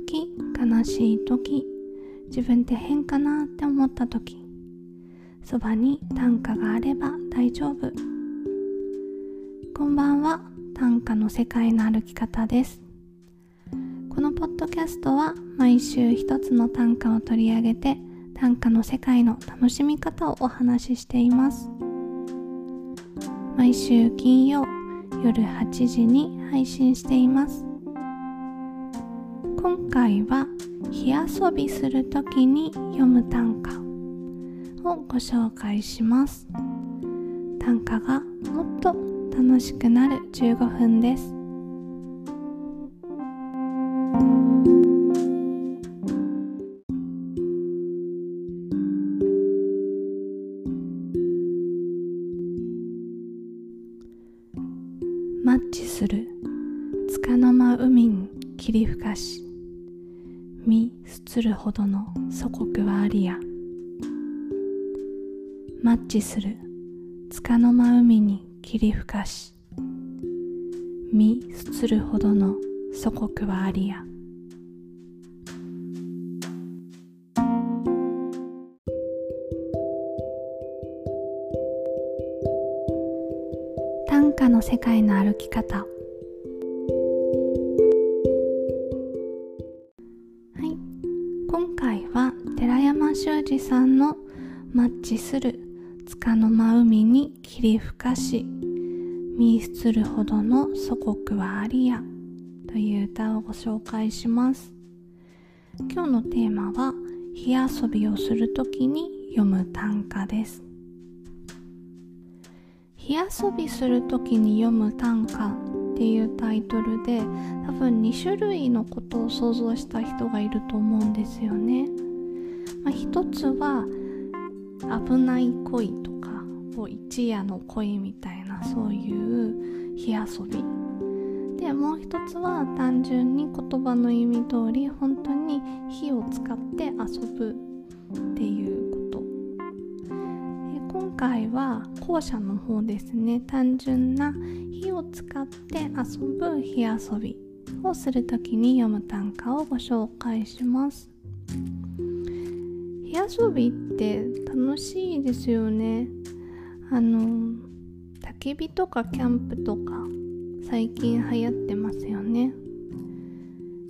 時悲しい時自分って変かなって思った時そばに短歌があれば大丈夫。こんばんは短歌の世界の歩き方です。このポッドキャストは毎週一つの短歌を取り上げて短歌の世界の楽しみ方をお話ししています。毎週金曜夜8時に配信しています。今回は火遊びする時に読む短歌をご紹介します。短歌がもっと楽しくなる15分です。ほどの祖国はありや。マッチする。束の間海に霧吹かし。身すつるほどの祖国はありや。短歌の世界の歩き方。山修司さんの「マッチする束の間海に霧吹かし見するほどの祖国はありや」という歌をご紹介します今日のテーマは火遊びをするときに読む短歌です火遊びする時に読む短歌っていうタイトルで多分2種類のことを想像した人がいると思うんですよね。まあ、一つは危ない恋とかう一夜の恋みたいなそういう火遊び。でもう一つは単純に言葉の意味通り本当に火を使って遊ぶっていうこと。今回は後者の方ですね。単純な火を使って遊ぶ火遊びをする時に読む短歌をご紹介します。火遊びって楽しいですよね。あの焚き火とかキャンプとか最近流行ってますよね。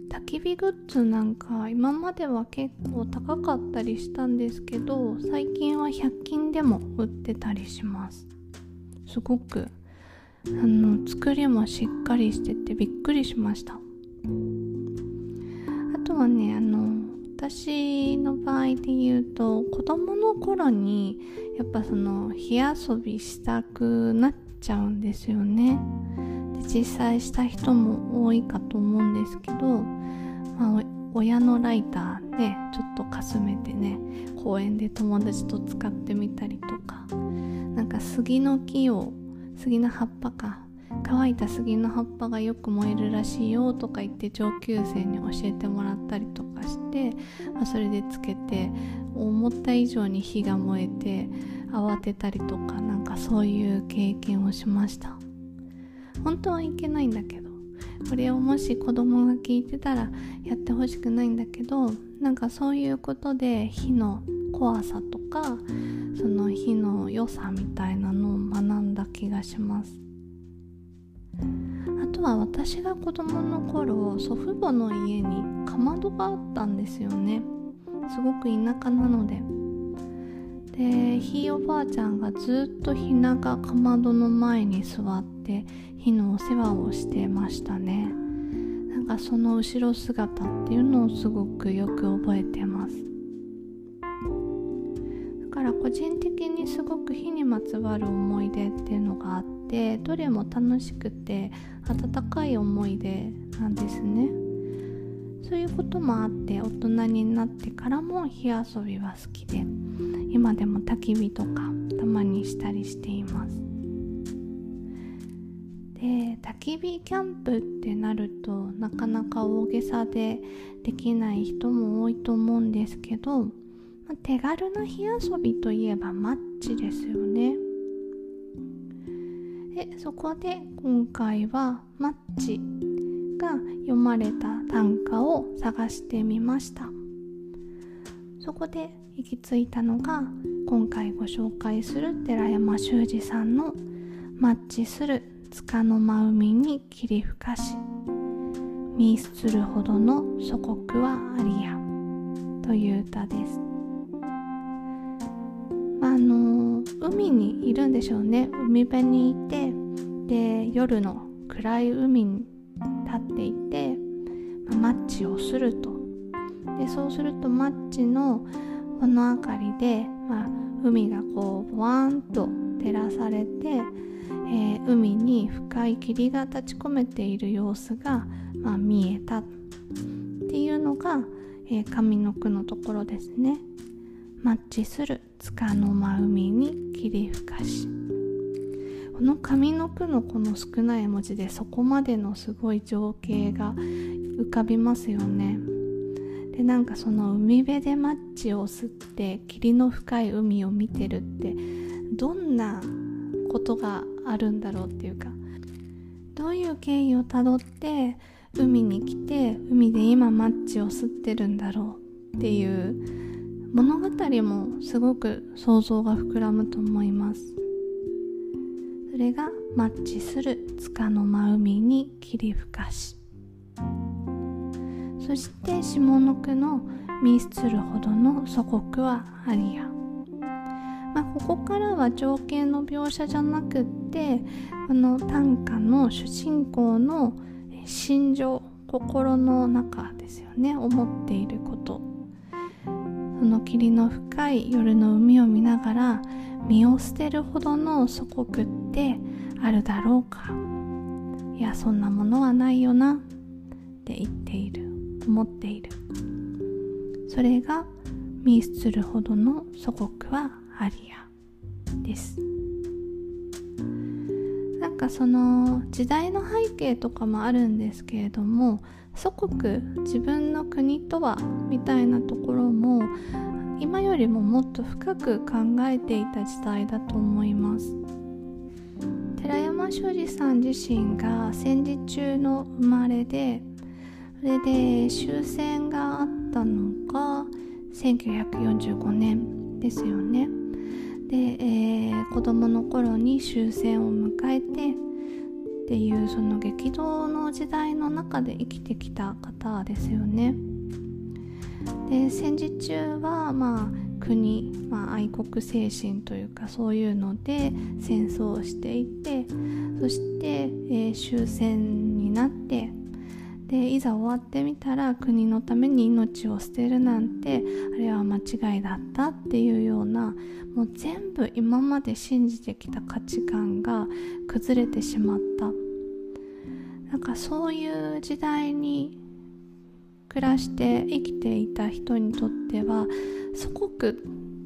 焚き火グッズなんか今までは結構高かったりしたんですけど最近は100均でも売ってたりします。すごくあの作りもしっかりしててびっくりしました。あとはねあの私の場合で言うと子供の頃にやっぱその火遊びしたくなっちゃうんですよね。で実際した人も多いかと思うんですけど、まあ、親のライターねちょっとかすめてね公園で友達と使ってみたりとかなんか杉の木を杉の葉っぱか乾いた杉の葉っぱがよく燃えるらしいよとか言って上級生に教えてもらったりとかして、まあ、それでつけて思った以上に火が燃えて慌てたりとかなんかそういう経験をしました。本当はいけないんだけどこれをもし子供が聞いてたらやってほしくないんだけどなんかそういうことで火の怖さとかその火の良さみたいなのを学んだ気がします。あとは私が子供の頃祖父母の家にかまどがあったんですよね。すごく田舎なので。でひいおばあちゃんがずっとひながかまどの前に座って火のお世話をしてましたね。なんかその後ろ姿っていうのをすごくよく覚えてます。だから個人的にすごく火にまつわる思い出っていうのがあってどれも楽しくて温かい思い出なんですね。そういうこともあって大人になってからも火遊びは好きで今でも焚き火とかたまにしたりしています。で焚き火キャンプってなるとなかなか大げさでできない人も多いと思うんですけど、手軽な火遊びといえばマッチですよね。でそこで今回はマッチが読まれた短歌を探してみましたそこで行き着いたのが今回ご紹介する寺山修司さんの「マッチする束の間海に霧吹かし」「ミスするほどの祖国はありや」という歌です。海にいるんでしょうね海辺にいてで夜の暗い海に立っていて、まマッチをするとでそうするとマッチの炎明かりで、まあ、海がこうボワーンと照らされて、えー、海に深い霧が立ち込めている様子が、まあ、見えたっていうのが、えー、上の句のところですね。マッチする束の間海に霧吹かし。この上の句のこの少ない文字でそこまでのすごい情景が浮かびますよね。でなんかその海辺でマッチを吸って霧の深い海を見てるってどんなことがあるんだろうっていうか。どういう経緯をたどって海に来て海で今マッチを吸ってるんだろうっていう物語もすごく想像が膨らむと思います。それがマッチする束の間海に霧吹かし。そして下の句のミスするほどの祖国はありやまあ、ここからは情景の描写じゃなくってこの短歌の主人公の心情心の中ですよね。思っているその霧の深い夜の海を見ながら身を捨てるほどの祖国ってあるだろうか。いやそんなものはないよなって言っている。思っている。それが身するほどの祖国はアリアです。かその時代の背景とかもあるんですけれども祖国自分の国とはみたいなところも今よりももっと深く考えていた時代だと思います。寺山修司さん自身が戦時中の生まれでそれで終戦があったのが1945年ですよね。で、えー、子供の頃に終戦を迎えてっていうその激動の時代の中で生きてきた方ですよね。で戦時中はまあ国、まあ、愛国精神というかそういうので戦争をしていてそして、えー、終戦になってでいざ終わってみたら国のために命を捨てるなんてあれは間違いだったっていうようなもう全部今まで信じてきた価値観が崩れてしまった。なんかそういう時代に暮らして生きていた人にとっては祖国っ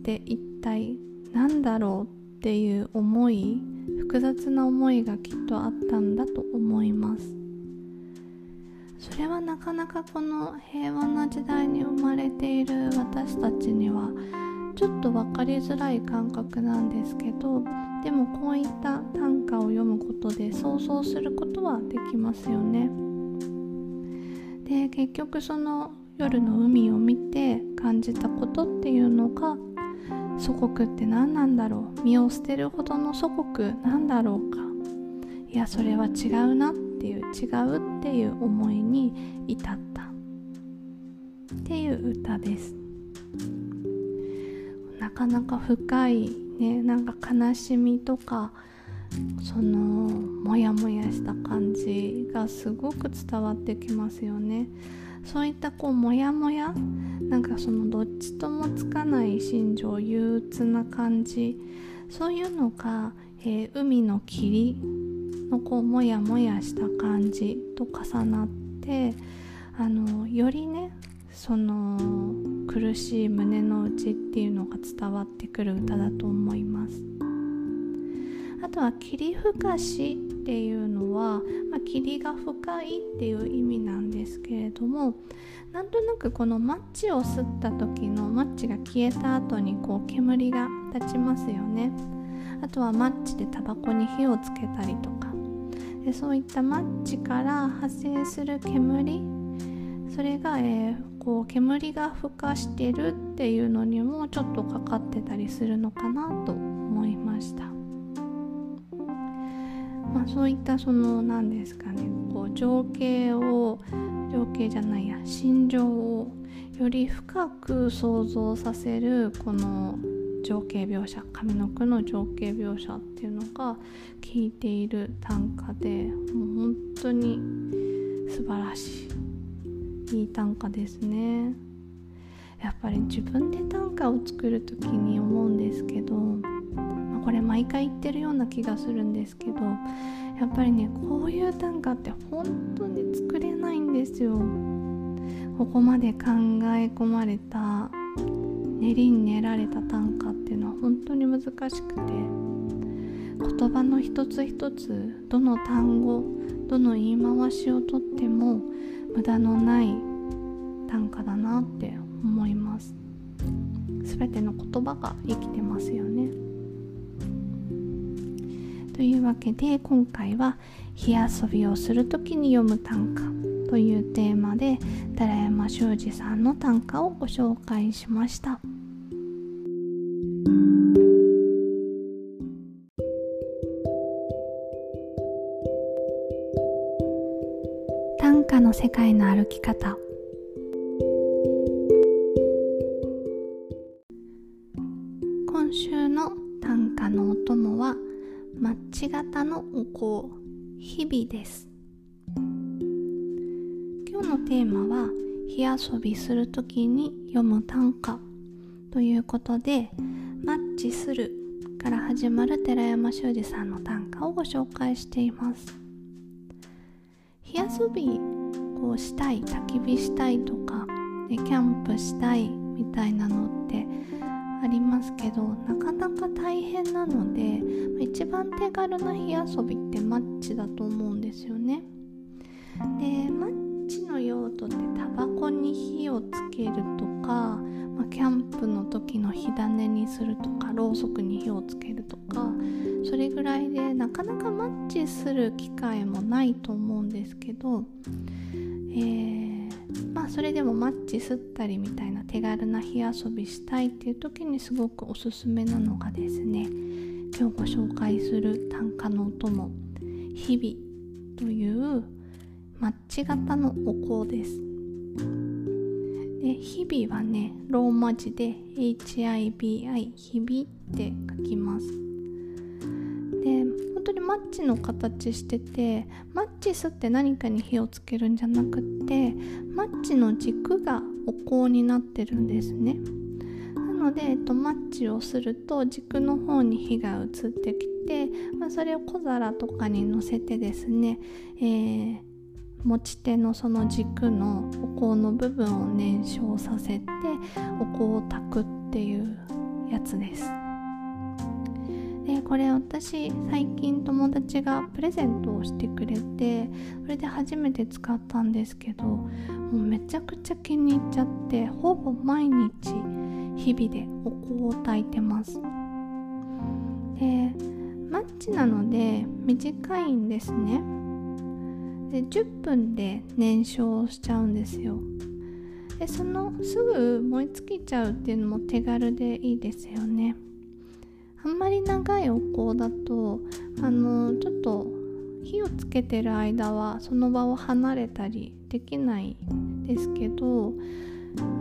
て一体何だろうっていう思い複雑な思いがきっとあったんだと思います。それはなかなかこの平和な時代に生まれている私たちにはちょっと分かりづらい感覚なんですけどでもこういった短歌を読むことで想像することはできますよね。で結局その夜の海を見て感じたことっていうのが祖国って何なんだろう？身を捨てるほどの祖国なんだろうか？いやそれは違うなっていう違うっていう思いに至ったっていう歌です。なかなか深いねなんか悲しみとかそのモヤモヤした感じがすごく伝わってきますよね。そういったこうモヤモヤなんかそのどっちともつかない心情憂鬱な感じそういうのが、えー、海の霧のこうモヤモヤした感じと重なってあのよりねその苦しい胸の内っていうのが伝わってくる歌だと思います。あとは霧吹かしっていうのは、まあ、霧が深いっていう意味なんですけれどもなんとなくこのマッチを吸った時のマッチが消えた後にこう煙が立ちますよね。あとはマッチでタバコに火をつけたりとかでそういったマッチから発生する煙それが、えー、こう煙が孵化してるっていうのにもちょっとかかってたりするのかなと思いました。まあ、そういったその何ですかねこう情景を情景じゃないや心情をより深く想像させるこの情景描写上の句の情景描写っていうのが効いている短歌でもう本当に素晴らしいいい短歌ですね。やっぱり自分で短歌を作る時に思うんですけど、まあ、これ毎回言ってるような気がするんですけどやっぱりねこういう短歌って本当に作れないんですよ。ここまで考え込まれた練りに練られた短歌っていうのは本当に難しくて言葉の一つ一つどの単語どの言い回しをとっても無駄のない短歌だなって思います。全ての言葉が生きてますよね。というわけで今回は火遊びをする時に読む短歌。というテーマで寺山修司さんの短歌をご紹介しました。短歌の世界の歩き方今週の短歌のお供はマッチ型のお香日々ですテーマは火遊びするときに読む短歌ということでマッチするから始まる寺山修司さんの短歌をご紹介しています火遊びをしたい焚き火したいとかでキャンプしたいみたいなのってありますけどなかなか大変なので一番手軽な火遊びってマッチだと思うんですよね。での用途ってタバコに火をつけるとか、まあ、キャンプの時の火種にするとかろうそくに火をつけるとかそれぐらいでなかなかマッチする機会もないと思うんですけど、えー、まあそれでもマッチすったりみたいな手軽な火遊びしたいっていう時にすごくおすすめなのがですね今日ご紹介する短歌のお供「日々」というマッチ型のお香です。で日々はねローマ字で HIBI 日々って書きますで本当にマッチの形しててマッチスって何かに火をつけるんじゃなくってマッチの軸がお香になってるんですねなので、えっと、マッチをすると軸の方に火が移ってきて、まあ、それを小皿とかに乗せてですね、えー、持ち手のその軸のお香の部分を燃焼させてお香を炊くっていうやつです。でこれ私最近友達がプレゼントをしてくれてそれで初めて使ったんですけどもうめちゃくちゃ気に入っちゃってほぼ毎日日々でお香を炊いてます。でマッチなので短いんですね。で10分で燃焼しちゃうんですよでそのすぐ燃え尽きちゃうっていうのも手軽でいいですよねあんまり長いお香だとあのちょっと火をつけてる間はその場を離れたりできないですけどこ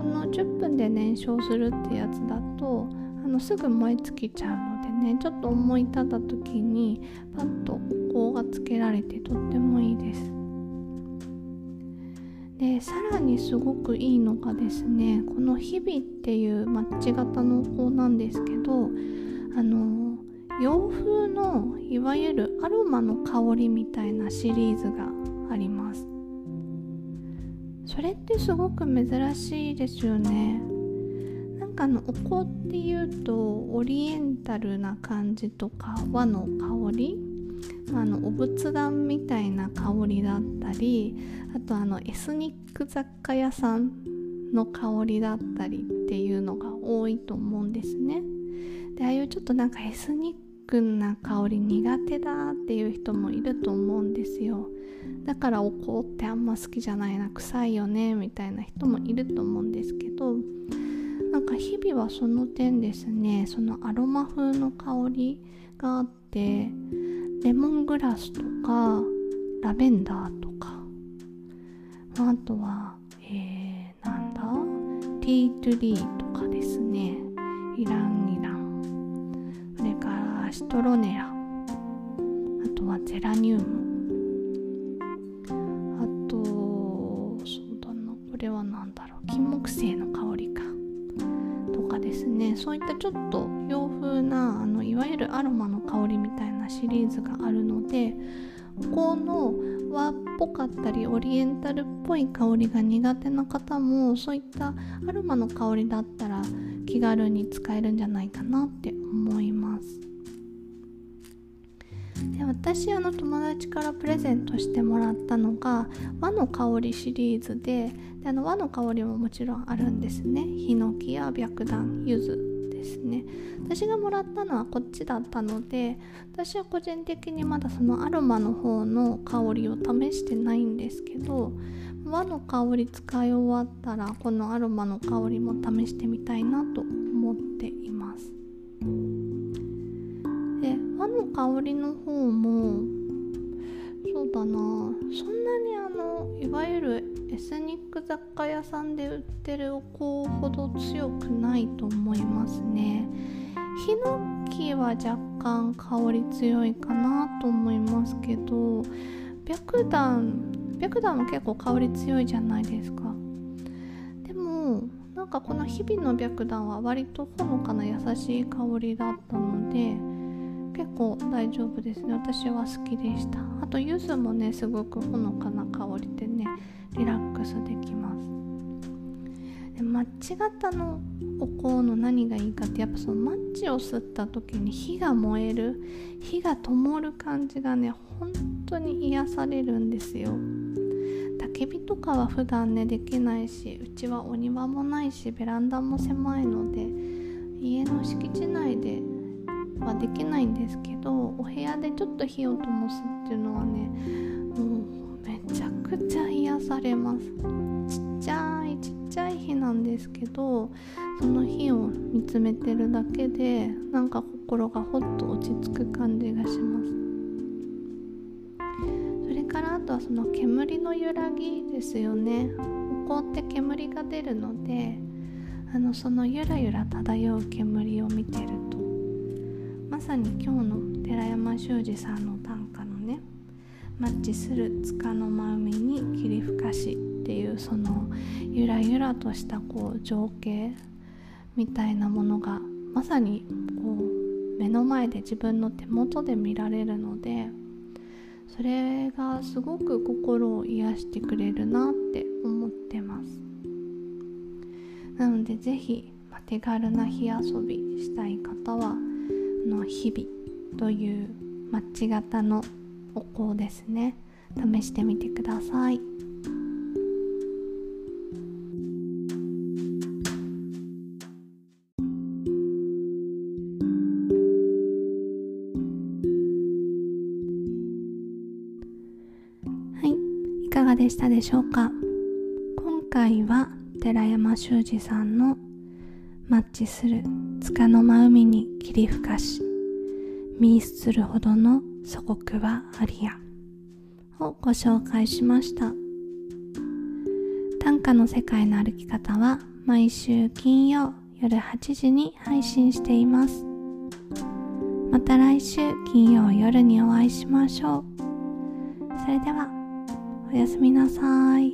の10分で燃焼するってやつだとあのすぐ燃え尽きちゃうのでねちょっと思い立った時にパッとお香がつけられてとってもいいです。でさらにすごくいいのがですねこの「日々」っていうマッチ型のお香なんですけどあの洋風のいわゆるアロマの香りみたいなシリーズがあります。それってすごく珍しいですよね。なんかあのお香っていうとオリエンタルな感じとか和の香りあのお仏壇みたいな香りだったりあとあのエスニック雑貨屋さんの香りだったりっていうのが多いと思うんですね。でああいうちょっとなんかエスニックな香り苦手だっていう人もいると思うんですよ。だからお香ってあんま好きじゃないな臭いよねみたいな人もいると思うんですけどなんか日々はその点ですねそのアロマ風の香りがあってレモングラスとかラベンダーとか。あとはえー、なんだ？ティートゥリーとかですね。イランイラン。それからシトロネラ。あとはゼラニウム。あとそうだな。これは何だろう？金木犀の香りか。とかですね。そういったちょっと洋風なあのいわゆるアロマの香りみたいなシリーズがあるのでこの和っぽかったりオリエンタルっぽい香りが苦手な方もそういったアロマの香りだったら気軽に使えるんじゃないかなって思います。で私あの友達からプレゼントしてもらったのが和の香りシリーズでであの和の香りももちろんあるんですね。ヒノキや白檀柚子。ですね。私がもらったのはこっちだったので私は個人的にまだそのアロマの方の香りを試してないんですけど和の香り使い終わったらこのアロマの香りも試してみたいなと思っています。で和の香りの方もそうだな。そんなにあのいわゆるエスニック雑貨屋さんで売ってるお香ほど強くないと思いますね。ヒノキは若干香り強いかなと思いますけど白檀白檀も結構香り強いじゃないですか。でもなんかこの日々の白檀は割とほのかな優しい香りだったので結構大丈夫ですね。私は好きでした。あと柚子もねすごくほのかな香りでねリラックスできます。でマッチ型のお香の何がいいかってやっぱそのマッチを吸った時に火が燃える火が灯る感じがね本当に癒されるんですよ。焚き火とかは普段ねできないしうちはお庭もないしベランダも狭いので家の敷地内ではできないんですけどお部屋でちょっと火を灯すっていうのはねもうめちゃくちゃ癒されます。ちっちゃいちっちゃい火なんですけどその火を見つめてるだけでなんか心がほっと落ち着く感じがします。それからあとはその煙の揺らぎですよね。お香って煙が出るのであのそのゆらゆら漂う煙を見てるとまさに今日の寺山修司さんの短歌のね「マッチする束の真海に霧吹かし」っていうそのゆらゆらとしたこう情景みたいなものがまさにこう目の前で自分の手元で見られるのでそれがすごく心を癒してくれるなって思ってます。なので是非手軽な火遊びしたい方はの日々というマッチ型のお香ですね。試してみてください。はいいかがでしたでしょうか？今回は寺山修司さんのマッチする束の間海に霧吹かし見するほどの祖国はありや。をご紹介しました。短歌の世界の歩き方は毎週金曜夜8時に配信しています。また来週金曜夜にお会いしましょう。それではおやすみなさい。